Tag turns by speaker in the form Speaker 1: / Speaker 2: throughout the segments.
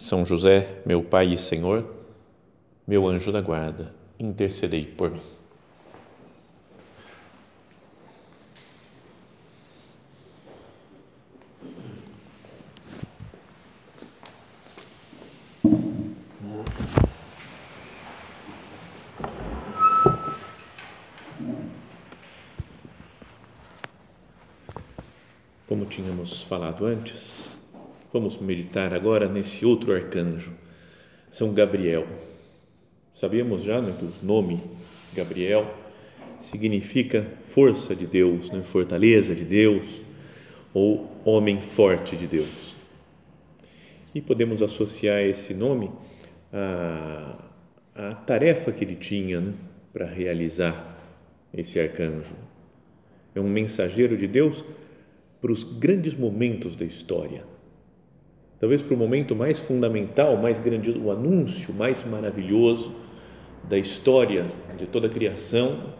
Speaker 1: São José, meu Pai e Senhor, meu anjo da guarda, intercedei por mim. Como tínhamos falado antes, vamos meditar agora nesse outro arcanjo, São Gabriel. Sabíamos já né, que o nome Gabriel significa força de Deus, né, fortaleza de Deus ou homem forte de Deus. E podemos associar esse nome à, à tarefa que ele tinha né, para realizar esse arcanjo. É um mensageiro de Deus para os grandes momentos da história. Talvez para o momento mais fundamental, mais grande, o anúncio mais maravilhoso da história de toda a criação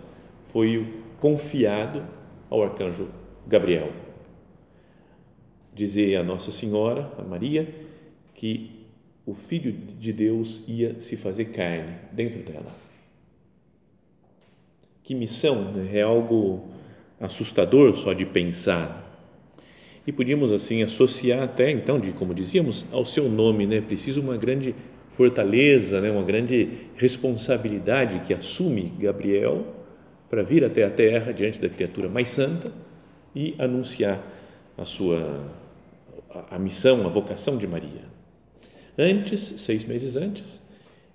Speaker 1: foi confiado ao arcanjo Gabriel. Dizer a Nossa Senhora, a Maria, que o Filho de Deus ia se fazer carne dentro dela. Que missão, né? é algo assustador só de pensar e podíamos assim associar até então de como dizíamos ao seu nome né? Preciso uma grande fortaleza né? Uma grande responsabilidade que assume Gabriel para vir até a terra diante da criatura mais santa e anunciar a sua a, a missão a vocação de Maria. Antes seis meses antes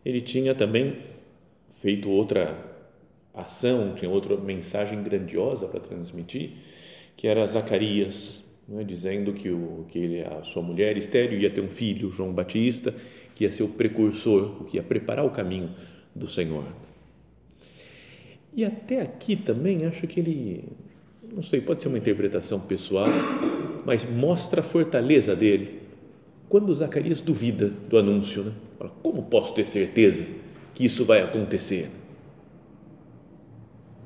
Speaker 1: ele tinha também feito outra ação tinha outra mensagem grandiosa para transmitir que era Zacarias é? dizendo que, o, que ele, a sua mulher estéreo ia ter um filho, João Batista, que ia ser o precursor, o que ia preparar o caminho do Senhor. E até aqui também acho que ele, não sei, pode ser uma interpretação pessoal, mas mostra a fortaleza dele. Quando Zacarias duvida do anúncio, né? Fala, como posso ter certeza que isso vai acontecer?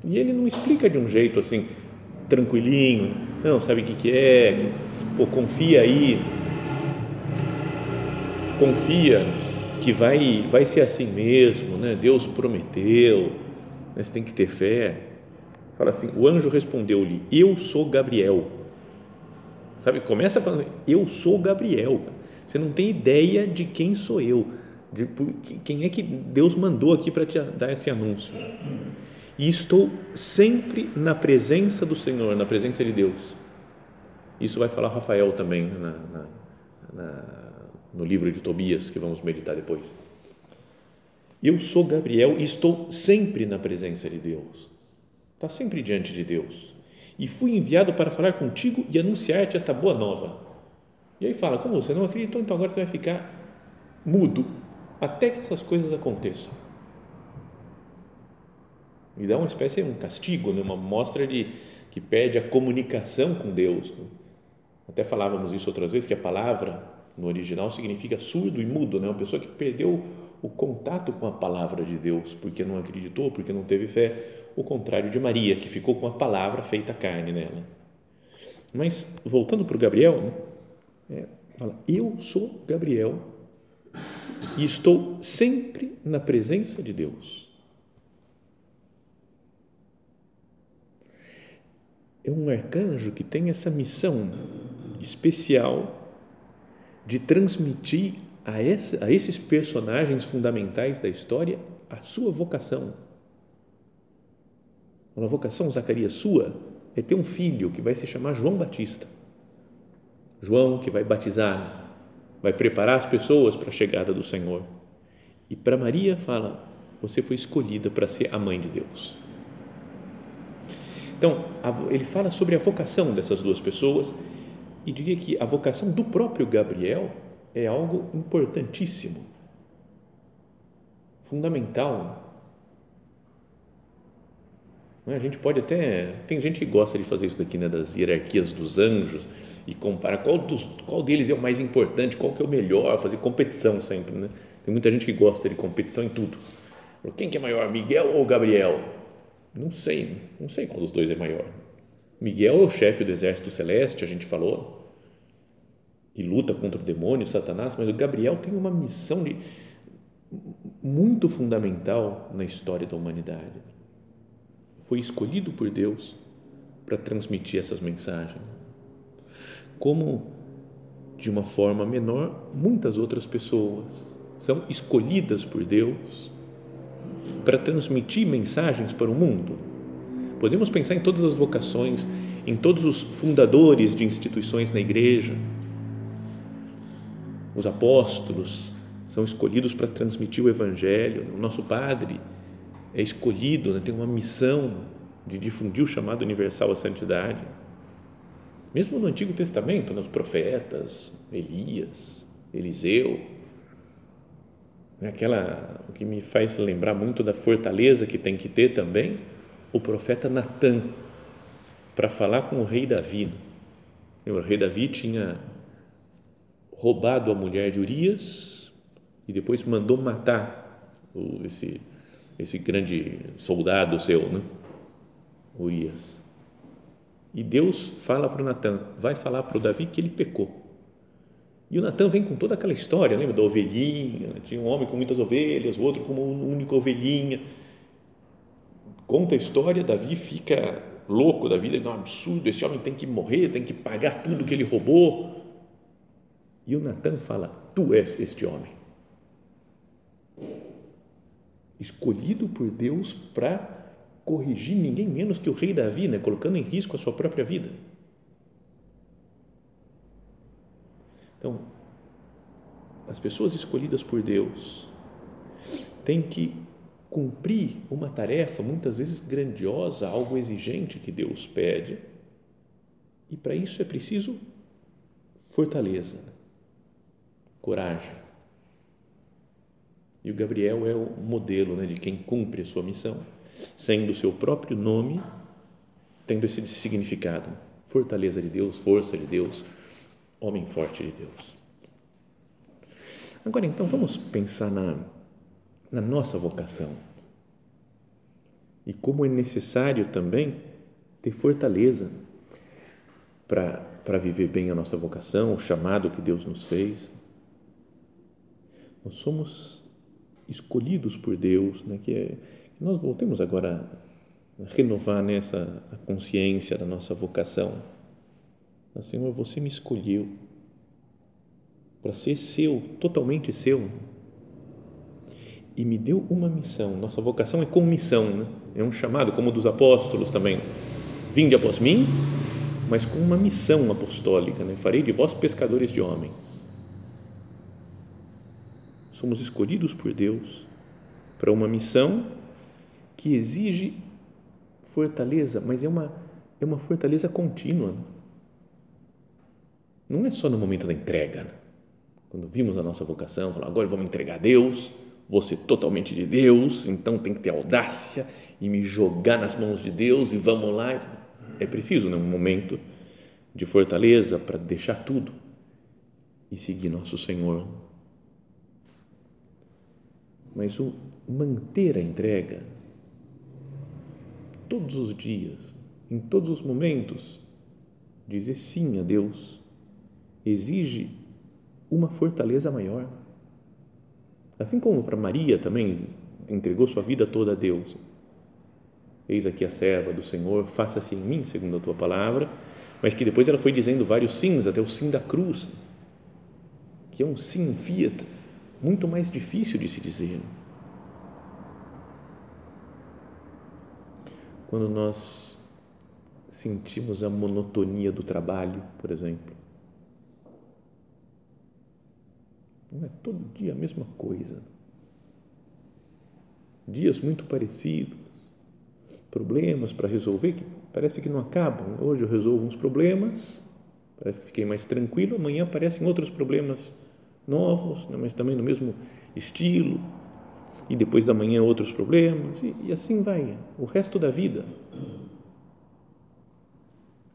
Speaker 1: E ele não explica de um jeito assim, tranquilinho, não, sabe o que, que é, ou confia aí, confia que vai, vai ser assim mesmo, né? Deus prometeu, né? você tem que ter fé. Fala assim, o anjo respondeu-lhe, eu sou Gabriel. Sabe, começa falando, eu sou Gabriel. Você não tem ideia de quem sou eu, de quem é que Deus mandou aqui para te dar esse anúncio e estou sempre na presença do Senhor, na presença de Deus. Isso vai falar Rafael também na, na, na, no livro de Tobias, que vamos meditar depois. Eu sou Gabriel e estou sempre na presença de Deus. Está sempre diante de Deus. E fui enviado para falar contigo e anunciar-te esta boa nova. E aí fala: como você não acreditou, então agora você vai ficar mudo até que essas coisas aconteçam e dá uma espécie um castigo, né? uma mostra de que pede a comunicação com Deus. Né? Até falávamos isso outras vezes que a palavra no original significa surdo e mudo, né? Uma pessoa que perdeu o contato com a palavra de Deus porque não acreditou, porque não teve fé. O contrário de Maria, que ficou com a palavra feita carne nela. Mas voltando para o Gabriel, né? é, fala: Eu sou Gabriel e estou sempre na presença de Deus. É um arcanjo que tem essa missão especial de transmitir a, essa, a esses personagens fundamentais da história a sua vocação. A vocação, Zacarias, sua é ter um filho que vai se chamar João Batista. João que vai batizar, vai preparar as pessoas para a chegada do Senhor. E para Maria fala: você foi escolhida para ser a mãe de Deus. Então, ele fala sobre a vocação dessas duas pessoas e diria que a vocação do próprio Gabriel é algo importantíssimo fundamental. A gente pode até. Tem gente que gosta de fazer isso daqui, né, das hierarquias dos anjos e comparar qual, dos, qual deles é o mais importante, qual que é o melhor, fazer competição sempre. Né? Tem muita gente que gosta de competição em tudo. Quem que é maior, Miguel ou Gabriel? Não sei, não sei qual dos dois é maior. Miguel é o chefe do exército celeste, a gente falou, que luta contra o demônio, Satanás, mas o Gabriel tem uma missão de, muito fundamental na história da humanidade. Foi escolhido por Deus para transmitir essas mensagens. Como, de uma forma menor, muitas outras pessoas são escolhidas por Deus para transmitir mensagens para o mundo. Podemos pensar em todas as vocações, em todos os fundadores de instituições na igreja. Os apóstolos são escolhidos para transmitir o evangelho. O nosso padre é escolhido, né, tem uma missão de difundir o chamado universal à santidade. Mesmo no Antigo Testamento, né, os profetas, Elias, Eliseu, aquela o que me faz lembrar muito da fortaleza que tem que ter também o profeta Natan para falar com o rei Davi. O rei Davi tinha roubado a mulher de Urias e depois mandou matar esse esse grande soldado seu, né? Urias. E Deus fala para o Natan, vai falar para o Davi que ele pecou e o Natan vem com toda aquela história, lembra da ovelhinha? Tinha um homem com muitas ovelhas, o outro com uma única ovelhinha. Conta a história, Davi fica louco da vida, é um absurdo, esse homem tem que morrer, tem que pagar tudo que ele roubou. E o Natan fala: Tu és este homem. Escolhido por Deus para corrigir ninguém menos que o rei Davi, né? colocando em risco a sua própria vida. Então, as pessoas escolhidas por Deus têm que cumprir uma tarefa muitas vezes grandiosa, algo exigente que Deus pede, e para isso é preciso fortaleza, coragem. E o Gabriel é o modelo né, de quem cumpre a sua missão, sendo o seu próprio nome, tendo esse significado: fortaleza de Deus, força de Deus, homem forte de Deus. Agora, então, vamos pensar na, na nossa vocação e como é necessário também ter fortaleza para viver bem a nossa vocação, o chamado que Deus nos fez. Nós somos escolhidos por Deus, né? que, é, que nós voltemos agora a renovar nessa né, consciência da nossa vocação Senhor, você me escolheu para ser seu, totalmente seu. E me deu uma missão. Nossa vocação é com missão, né? é um chamado, como o dos apóstolos também. Vinde após mim, mas com uma missão apostólica. Né? Farei de vós pescadores de homens. Somos escolhidos por Deus para uma missão que exige fortaleza, mas é uma, é uma fortaleza contínua não é só no momento da entrega. Né? Quando vimos a nossa vocação, falamos, agora vamos entregar a Deus, vou ser totalmente de Deus, então tem que ter audácia e me jogar nas mãos de Deus e vamos lá. É preciso, né, um momento de fortaleza para deixar tudo e seguir nosso Senhor. Mas o manter a entrega todos os dias, em todos os momentos, dizer sim a Deus exige uma fortaleza maior. Assim como para Maria também entregou sua vida toda a Deus. Eis aqui a serva do Senhor, faça-se em mim, segundo a tua palavra, mas que depois ela foi dizendo vários sims, até o sim da cruz, que é um sim fiat, muito mais difícil de se dizer. Quando nós sentimos a monotonia do trabalho, por exemplo, Não é todo dia a mesma coisa. Dias muito parecidos, problemas para resolver que parece que não acabam. Hoje eu resolvo uns problemas, parece que fiquei mais tranquilo, amanhã aparecem outros problemas novos, né, mas também no mesmo estilo. e depois da manhã outros problemas, e, e assim vai o resto da vida.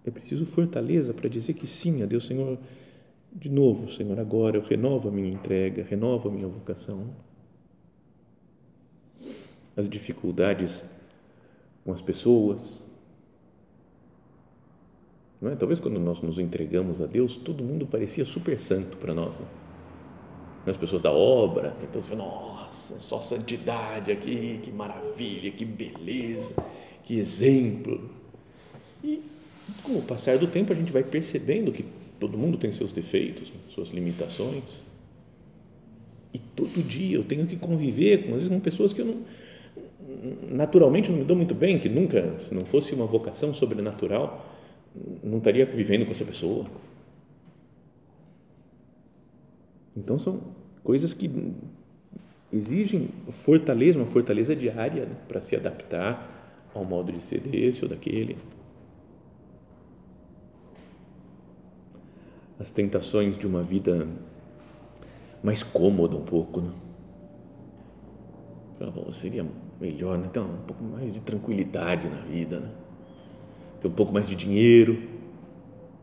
Speaker 1: É preciso fortaleza para dizer que sim a Deus, Senhor. De novo, Senhor, agora eu renovo a minha entrega, renovo a minha vocação. As dificuldades com as pessoas. Não é? Talvez quando nós nos entregamos a Deus, todo mundo parecia super santo para nós. Né? As pessoas da obra, então você fala, nossa, só santidade aqui, que maravilha, que beleza, que exemplo. E com o passar do tempo, a gente vai percebendo que todo mundo tem seus defeitos, suas limitações. E todo dia eu tenho que conviver com, às vezes, com pessoas que eu não, naturalmente não me dou muito bem, que nunca, se não fosse uma vocação sobrenatural, não estaria vivendo com essa pessoa. Então são coisas que exigem fortaleza, uma fortaleza diária né, para se adaptar ao modo de ser desse ou daquele. As tentações de uma vida mais cômoda um pouco, né? bom, seria melhor, né? Ter um pouco mais de tranquilidade na vida, né? Ter um pouco mais de dinheiro,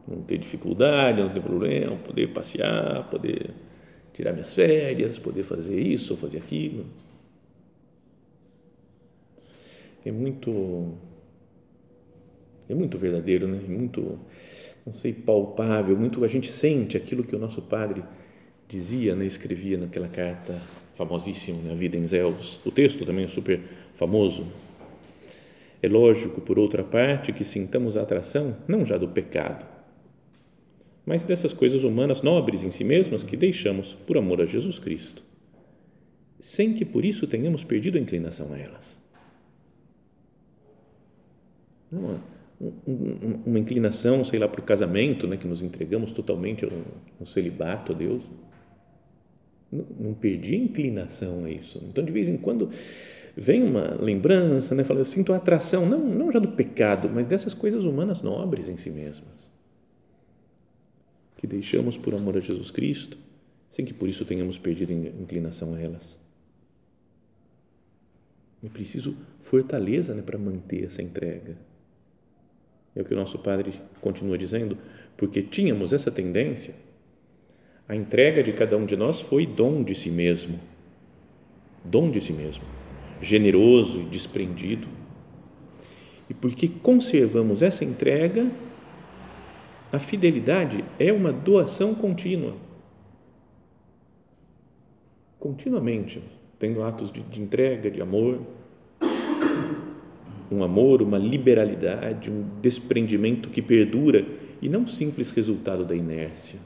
Speaker 1: não ter dificuldade, não ter problema, poder passear, poder tirar minhas férias, poder fazer isso ou fazer aquilo. É muito é muito verdadeiro, né? É muito não sei, palpável, muito a gente sente aquilo que o nosso padre dizia, né, escrevia naquela carta famosíssima, né, A Vida em Zeus. O texto também é super famoso. É lógico, por outra parte, que sintamos a atração não já do pecado, mas dessas coisas humanas nobres em si mesmas que deixamos por amor a Jesus Cristo, sem que por isso tenhamos perdido a inclinação a elas. Não, uma inclinação, sei lá, para o casamento, né, que nos entregamos totalmente ao, celibato a Deus. Não, perdi a inclinação a isso. Então, de vez em quando, vem uma lembrança, né, fala, sinto atração, não, não já do pecado, mas dessas coisas humanas nobres em si mesmas, que deixamos por amor a Jesus Cristo, sem que por isso tenhamos perdido a inclinação a elas. É preciso fortaleza né, para manter essa entrega é o que o nosso Padre continua dizendo, porque tínhamos essa tendência, a entrega de cada um de nós foi dom de si mesmo, dom de si mesmo, generoso e desprendido. E porque conservamos essa entrega, a fidelidade é uma doação contínua. Continuamente, tendo atos de, de entrega, de amor, um amor, uma liberalidade, um desprendimento que perdura e não simples resultado da inércia.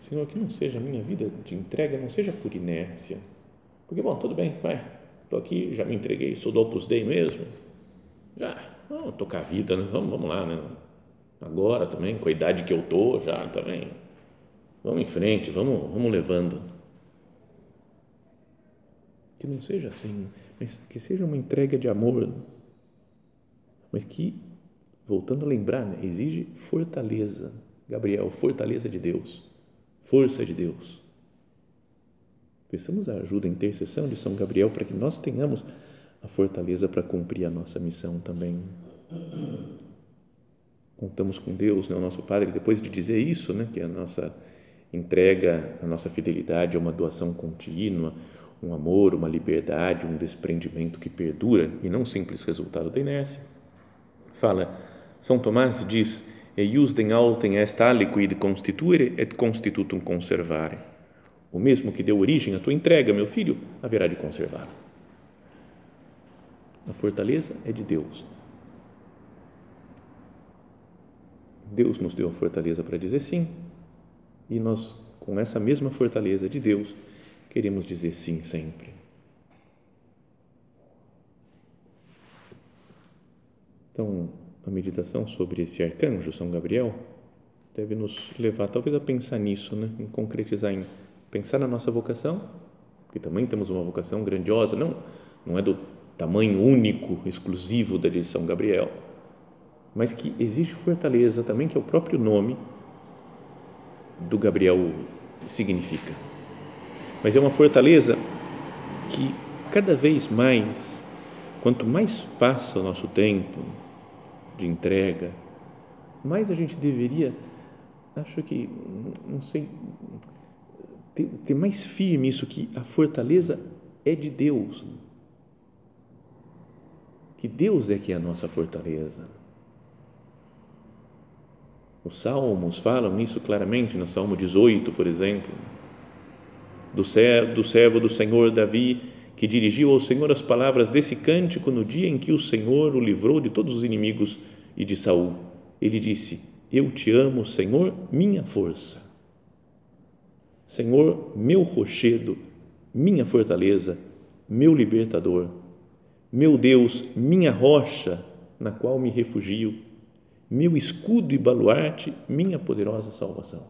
Speaker 1: Senhor, que não seja a minha vida de entrega, não seja por inércia. Porque, bom, tudo bem, vai, estou aqui, já me entreguei, sou do Opus Dei mesmo. Já, vamos tocar a vida, né? vamos, vamos lá, né? Agora também, com a idade que eu estou, já também. Vamos em frente, vamos, vamos levando. Que não seja assim, mas que seja uma entrega de amor mas que, voltando a lembrar, né, exige fortaleza. Gabriel, fortaleza de Deus, força de Deus. Peçamos a ajuda, a intercessão de São Gabriel para que nós tenhamos a fortaleza para cumprir a nossa missão também. Contamos com Deus, né, o nosso Padre, depois de dizer isso, né, que a nossa entrega, a nossa fidelidade é uma doação contínua, um amor, uma liberdade, um desprendimento que perdura e não simples resultado da inércia fala, São Tomás diz, eiusdem altem est aliquid constituere et constitutum conservare. O mesmo que deu origem à tua entrega, meu filho, haverá de conservá-la. A fortaleza é de Deus. Deus nos deu a fortaleza para dizer sim, e nós, com essa mesma fortaleza de Deus, queremos dizer sim sempre. Então, a meditação sobre esse arcanjo, São Gabriel, deve nos levar talvez a pensar nisso, né? em concretizar, em pensar na nossa vocação, que também temos uma vocação grandiosa, não, não é do tamanho único, exclusivo da de São Gabriel, mas que exige fortaleza também, que é o próprio nome do Gabriel significa. Mas é uma fortaleza que cada vez mais, quanto mais passa o nosso tempo de entrega, mais a gente deveria, acho que, não sei, ter, ter mais firme isso que a fortaleza é de Deus. Que Deus é que é a nossa fortaleza. Os salmos falam isso claramente, no Salmo 18, por exemplo, do servo, do servo do Senhor Davi, que dirigiu ao Senhor as palavras desse cântico no dia em que o Senhor o livrou de todos os inimigos e de Saul. Ele disse: Eu te amo, Senhor, minha força. Senhor, meu rochedo, minha fortaleza, meu libertador, meu Deus, minha rocha, na qual me refugio, meu escudo e baluarte, minha poderosa salvação.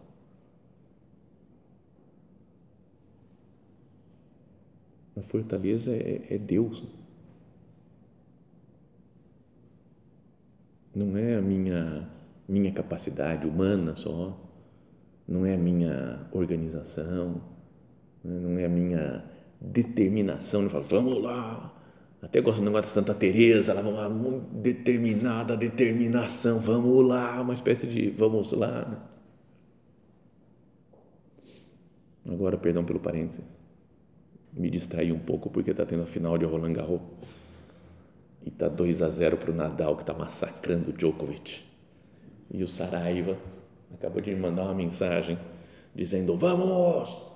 Speaker 1: A fortaleza é, é Deus. Não é a minha, minha capacidade humana só, não é a minha organização, né? não é a minha determinação de falar, vamos lá. Até gosto do negócio da Santa Teresa, ela vamos lá, muito determinada, determinação, vamos lá, uma espécie de vamos lá. Agora, perdão pelo parênteses me distraí um pouco porque está tendo a final de Roland Garros. E está 2 a 0 para o Nadal que está massacrando o Djokovic. E o Saraiva acabou de me mandar uma mensagem dizendo vamos!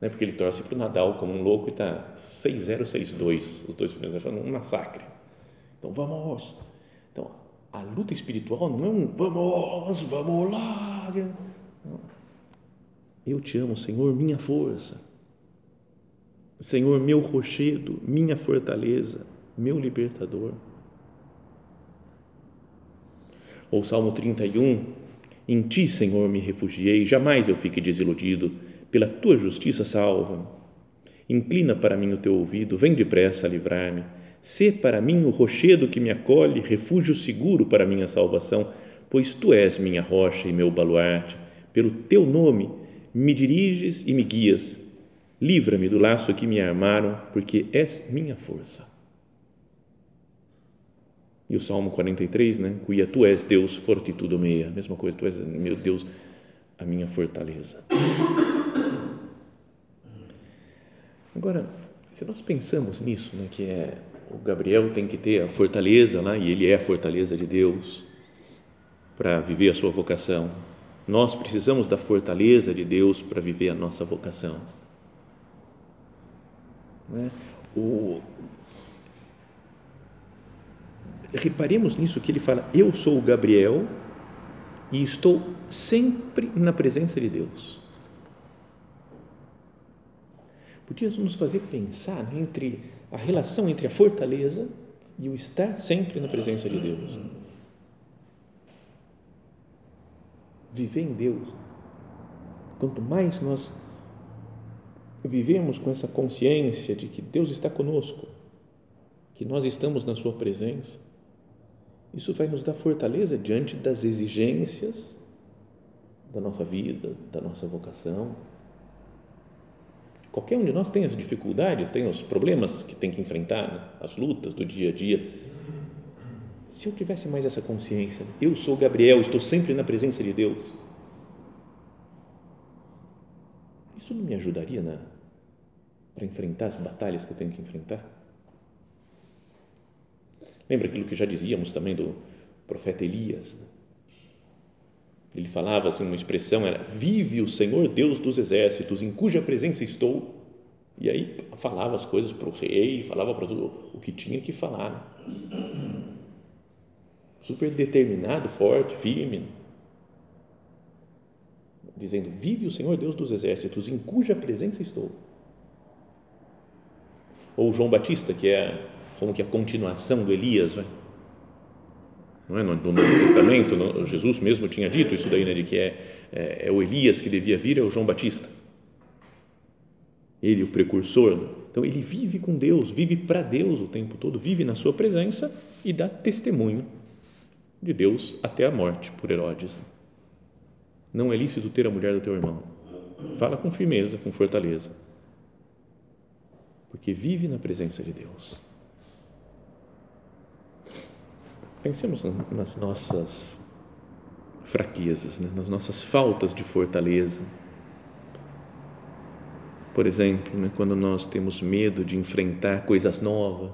Speaker 1: Né, porque ele torce para o Nadal como um louco e está 6-0, 6-2 os dois primeiros falando um massacre. Então vamos! Então a luta espiritual não é um vamos, vamos lá! Eu te amo Senhor, minha força Senhor, meu rochedo, minha fortaleza, meu libertador. Ou Salmo 31, em ti, Senhor, me refugiei, jamais eu fique desiludido, pela tua justiça salva-me. Inclina para mim o teu ouvido, vem depressa a livrar-me. Sê para mim o rochedo que me acolhe, refúgio seguro para minha salvação, pois tu és minha rocha e meu baluarte. Pelo teu nome me diriges e me guias Livra-me do laço que me armaram, porque és minha força. E o Salmo 43, né? Cuia tu és Deus, fortitudo meia. Mesma coisa, tu és, meu Deus, a minha fortaleza. Agora, se nós pensamos nisso, né, que é o Gabriel tem que ter a fortaleza lá, e ele é a fortaleza de Deus para viver a sua vocação. Nós precisamos da fortaleza de Deus para viver a nossa vocação. Né? O, reparemos nisso que ele fala: Eu sou o Gabriel e estou sempre na presença de Deus. Podia nos fazer pensar né, entre a relação entre a fortaleza e o estar sempre na presença de Deus. Viver em Deus. Quanto mais nós vivemos com essa consciência de que Deus está conosco, que nós estamos na Sua presença, isso vai nos dar fortaleza diante das exigências da nossa vida, da nossa vocação. Qualquer um de nós tem as dificuldades, tem os problemas que tem que enfrentar, né? as lutas do dia a dia. Se eu tivesse mais essa consciência, eu sou Gabriel, estou sempre na presença de Deus Isso não me ajudaria na, para enfrentar as batalhas que eu tenho que enfrentar? Lembra aquilo que já dizíamos também do profeta Elias? Ele falava assim, uma expressão era: Vive o Senhor Deus dos exércitos, em cuja presença estou. E aí falava as coisas para o rei, falava para tudo o que tinha que falar. Super determinado, forte, firme dizendo: Vive o Senhor Deus dos exércitos, em cuja presença estou. Ou João Batista, que é como que a continuação do Elias, vai? não é? No, no Novo Testamento, no, Jesus mesmo tinha dito isso daí, né, de que é, é, é, o Elias que devia vir, é o João Batista. Ele, o precursor. Então, ele vive com Deus, vive para Deus o tempo todo, vive na sua presença e dá testemunho de Deus até a morte por Herodes. Não é lícito ter a mulher do teu irmão. Fala com firmeza, com fortaleza. porque vive na presença de Deus. Pensemos nas nossas fraquezas, né? nas nossas faltas de fortaleza. Por exemplo, né? quando nós temos medo de enfrentar coisas novas,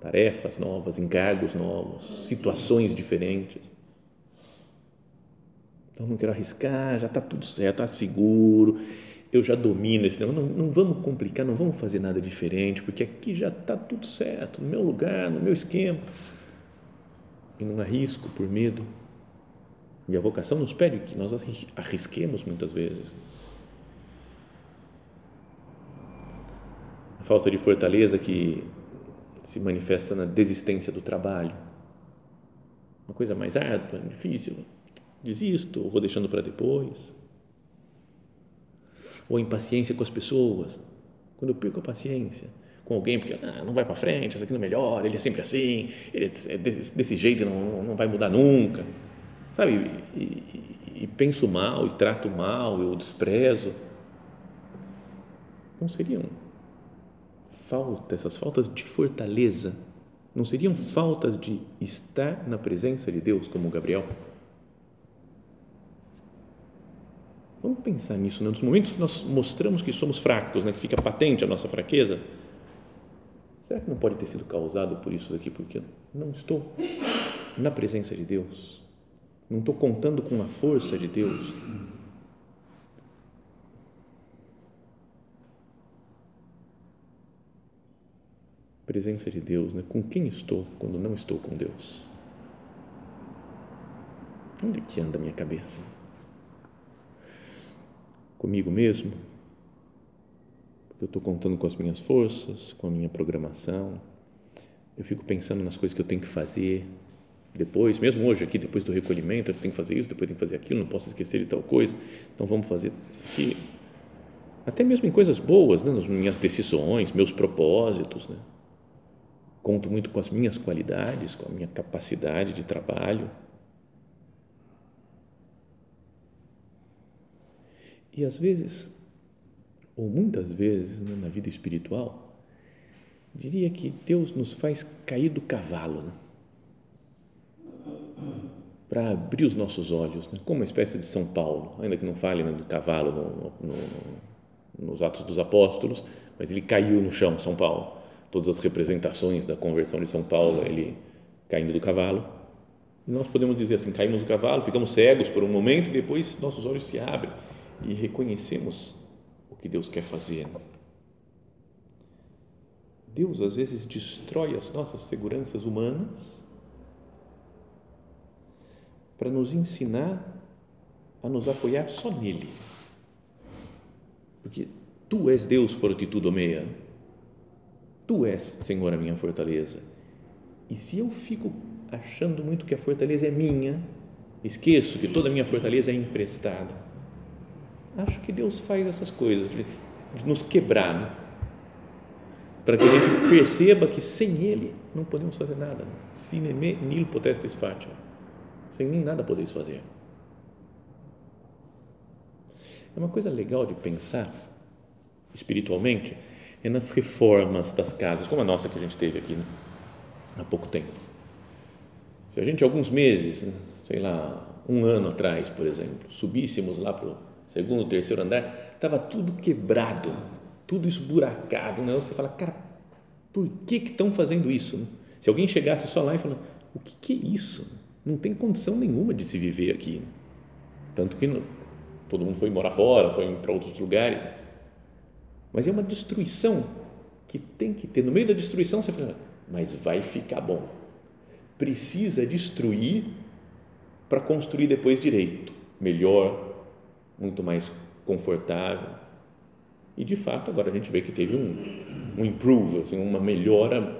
Speaker 1: tarefas novas, encargos novos, situações diferentes. Então, não quero arriscar, já está tudo certo, está seguro, eu já domino esse não, não vamos complicar, não vamos fazer nada diferente, porque aqui já está tudo certo, no meu lugar, no meu esquema. E não arrisco por medo. E a vocação nos pede que nós arrisquemos muitas vezes. A falta de fortaleza que se manifesta na desistência do trabalho. Uma coisa mais árdua, difícil. Desisto, vou deixando para depois. Ou impaciência com as pessoas. Quando eu perco a paciência com alguém, porque ah, não vai para frente, isso aqui não melhora, ele é sempre assim, ele é desse, desse jeito, não, não vai mudar nunca. Sabe? E, e, e penso mal, e trato mal, eu desprezo. Não seriam falta, essas faltas de fortaleza, não seriam faltas de estar na presença de Deus, como Gabriel? Vamos pensar nisso, né? nos momentos que nós mostramos que somos fracos, né? que fica patente a nossa fraqueza. Será que não pode ter sido causado por isso daqui? Porque não estou na presença de Deus, não estou contando com a força de Deus. presença de Deus, né? com quem estou quando não estou com Deus? Onde que anda a minha cabeça? Comigo mesmo? Porque eu estou contando com as minhas forças, com a minha programação. Eu fico pensando nas coisas que eu tenho que fazer depois, mesmo hoje aqui, depois do recolhimento, eu tenho que fazer isso, depois tenho que fazer aquilo, não posso esquecer de tal coisa. Então vamos fazer aqui. Até mesmo em coisas boas, né? nas minhas decisões, meus propósitos, né? conto muito com as minhas qualidades, com a minha capacidade de trabalho. E às vezes, ou muitas vezes né, na vida espiritual, diria que Deus nos faz cair do cavalo né? para abrir os nossos olhos, né? como uma espécie de São Paulo, ainda que não fale né, do cavalo no, no, nos Atos dos Apóstolos, mas ele caiu no chão, São Paulo todas as representações da conversão de São Paulo, ele caindo do cavalo. E nós podemos dizer assim: caímos do cavalo, ficamos cegos por um momento e depois nossos olhos se abrem e reconhecemos o que Deus quer fazer. Deus às vezes destrói as nossas seguranças humanas para nos ensinar a nos apoiar só nele. Porque tu és Deus fortitudo meia Tu és, Senhor, a minha fortaleza. E se eu fico achando muito que a fortaleza é minha, esqueço que toda a minha fortaleza é emprestada. Acho que Deus faz essas coisas, de, de nos quebrar, né? para que a gente perceba que sem Ele não podemos fazer nada. Sine me nil potestis facie. Sem mim nada podeis fazer. É uma coisa legal de pensar espiritualmente é nas reformas das casas, como a nossa que a gente teve aqui né? há pouco tempo. Se a gente, alguns meses, né? sei lá, um ano atrás, por exemplo, subíssemos lá para o segundo, terceiro andar, estava tudo quebrado, tudo esburacado. Né? Você fala, cara, por que estão fazendo isso? Se alguém chegasse só lá e falasse, o que, que é isso? Não tem condição nenhuma de se viver aqui. Tanto que não, todo mundo foi morar fora, foi para outros lugares mas é uma destruição que tem que ter. No meio da destruição, você fala, mas vai ficar bom. Precisa destruir para construir depois direito, melhor, muito mais confortável. E de fato, agora a gente vê que teve um, um improve, assim, uma melhora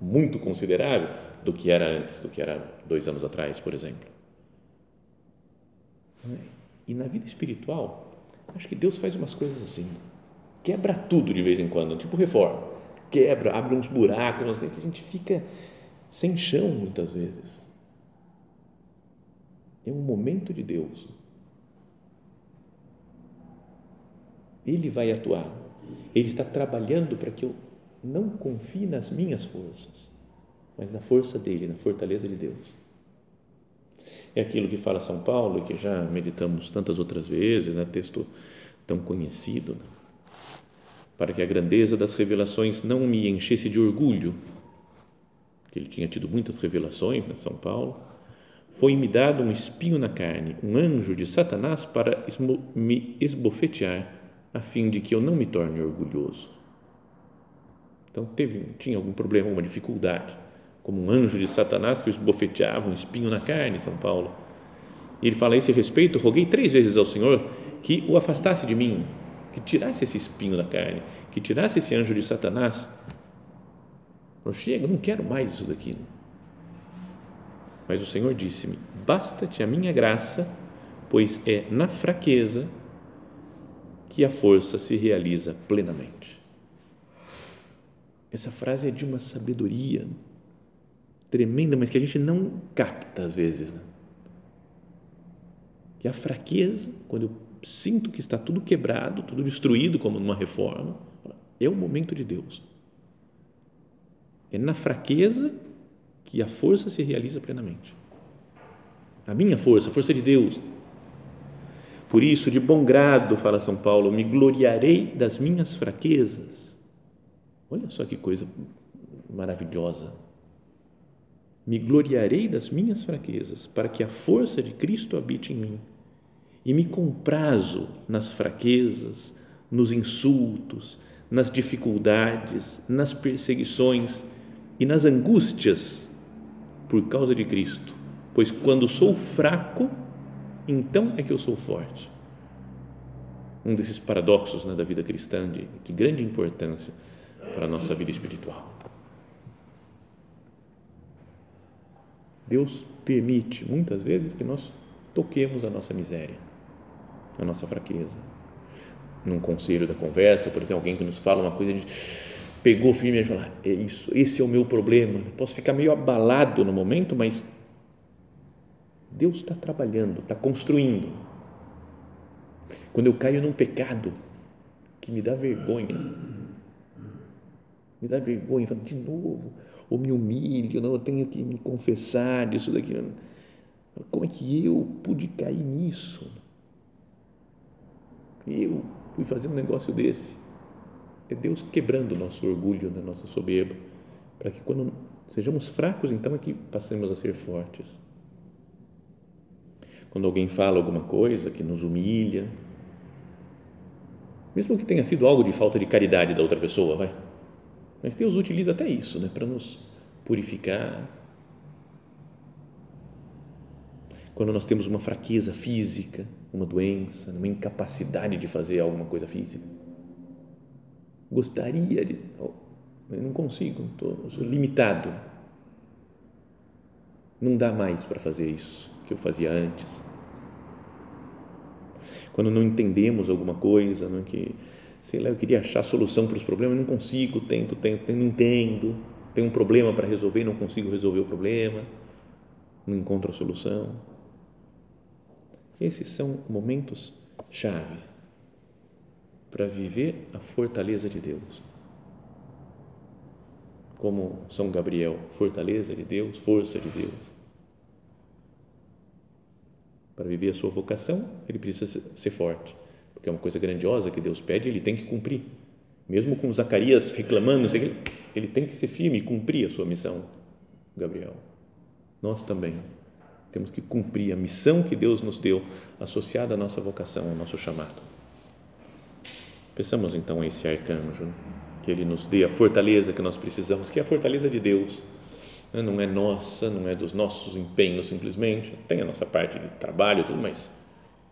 Speaker 1: muito considerável do que era antes, do que era dois anos atrás, por exemplo. E na vida espiritual, acho que Deus faz umas coisas assim quebra tudo de vez em quando, tipo reforma. Quebra, abre uns buracos, que a gente fica sem chão muitas vezes. É um momento de Deus. Ele vai atuar. Ele está trabalhando para que eu não confie nas minhas forças, mas na força dele, na fortaleza de Deus. É aquilo que fala São Paulo que já meditamos tantas outras vezes, né? texto tão conhecido. Né? Para que a grandeza das revelações não me enchesse de orgulho, que ele tinha tido muitas revelações, né? São Paulo, foi-me dado um espinho na carne, um anjo de Satanás para me esbofetear, a fim de que eu não me torne orgulhoso. Então, teve, tinha algum problema, uma dificuldade, como um anjo de Satanás que o esbofeteava, um espinho na carne, São Paulo. E ele fala a esse respeito: roguei três vezes ao Senhor que o afastasse de mim, que tirasse esse espinho da carne, que tirasse esse anjo de Satanás. Eu chego, não quero mais isso daqui. Mas o Senhor disse-me: Basta-te a minha graça, pois é na fraqueza que a força se realiza plenamente. Essa frase é de uma sabedoria tremenda, mas que a gente não capta às vezes. Né? Que a fraqueza, quando eu sinto que está tudo quebrado, tudo destruído, como numa reforma, é o momento de Deus. É na fraqueza que a força se realiza plenamente. A minha força, a força de Deus. Por isso, de bom grado, fala São Paulo, me gloriarei das minhas fraquezas. Olha só que coisa maravilhosa. Me gloriarei das minhas fraquezas, para que a força de Cristo habite em mim. E me comprazo nas fraquezas, nos insultos, nas dificuldades, nas perseguições e nas angústias por causa de Cristo, pois quando sou fraco, então é que eu sou forte. Um desses paradoxos né, da vida cristã de, de grande importância para a nossa vida espiritual. Deus permite muitas vezes que nós toquemos a nossa miséria, a nossa fraqueza. Num conselho da conversa, por exemplo, alguém que nos fala uma coisa, a gente pegou firme e falou: é isso, esse é o meu problema. Posso ficar meio abalado no momento, mas Deus está trabalhando, está construindo. Quando eu caio num pecado que me dá vergonha, me dá vergonha, falo, de novo, ou me humilho, não, eu tenho que me confessar disso daqui. Como é que eu pude cair nisso? Eu fui fazer um negócio desse. É Deus quebrando o nosso orgulho, né, nossa soberba, para que quando sejamos fracos, então é que passemos a ser fortes. Quando alguém fala alguma coisa que nos humilha, mesmo que tenha sido algo de falta de caridade da outra pessoa, vai. Mas Deus utiliza até isso, né, para nos purificar. Quando nós temos uma fraqueza física, uma doença, uma incapacidade de fazer alguma coisa física, gostaria de. Eu não consigo, tô, sou limitado. Não dá mais para fazer isso que eu fazia antes. Quando não entendemos alguma coisa, não é que, sei lá, eu queria achar solução para os problemas, não consigo, tento, tento, tento, não entendo, tenho um problema para resolver, não consigo resolver o problema, não encontro a solução. Esses são momentos chave para viver a fortaleza de Deus. Como São Gabriel, fortaleza de Deus, força de Deus. Para viver a sua vocação, ele precisa ser forte, porque é uma coisa grandiosa que Deus pede, ele tem que cumprir. Mesmo com Zacarias reclamando, ele tem que ser firme e cumprir a sua missão, Gabriel. Nós também temos que cumprir a missão que Deus nos deu, associada à nossa vocação, ao nosso chamado. Peçamos então a esse arcanjo que ele nos dê a fortaleza que nós precisamos, que é a fortaleza de Deus. Né? Não é nossa, não é dos nossos empenhos simplesmente, tem a nossa parte de trabalho, tudo, mas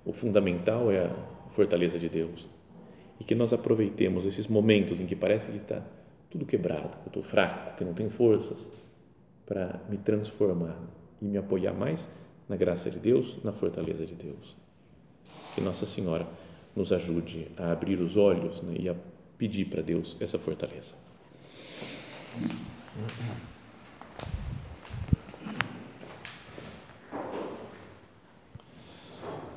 Speaker 1: o fundamental é a fortaleza de Deus. E que nós aproveitemos esses momentos em que parece que está tudo quebrado, que eu estou fraco, que não tenho forças, para me transformar e me apoiar mais na graça de Deus, na fortaleza de Deus. Que Nossa Senhora nos ajude a abrir os olhos né, e a pedir para Deus essa fortaleza.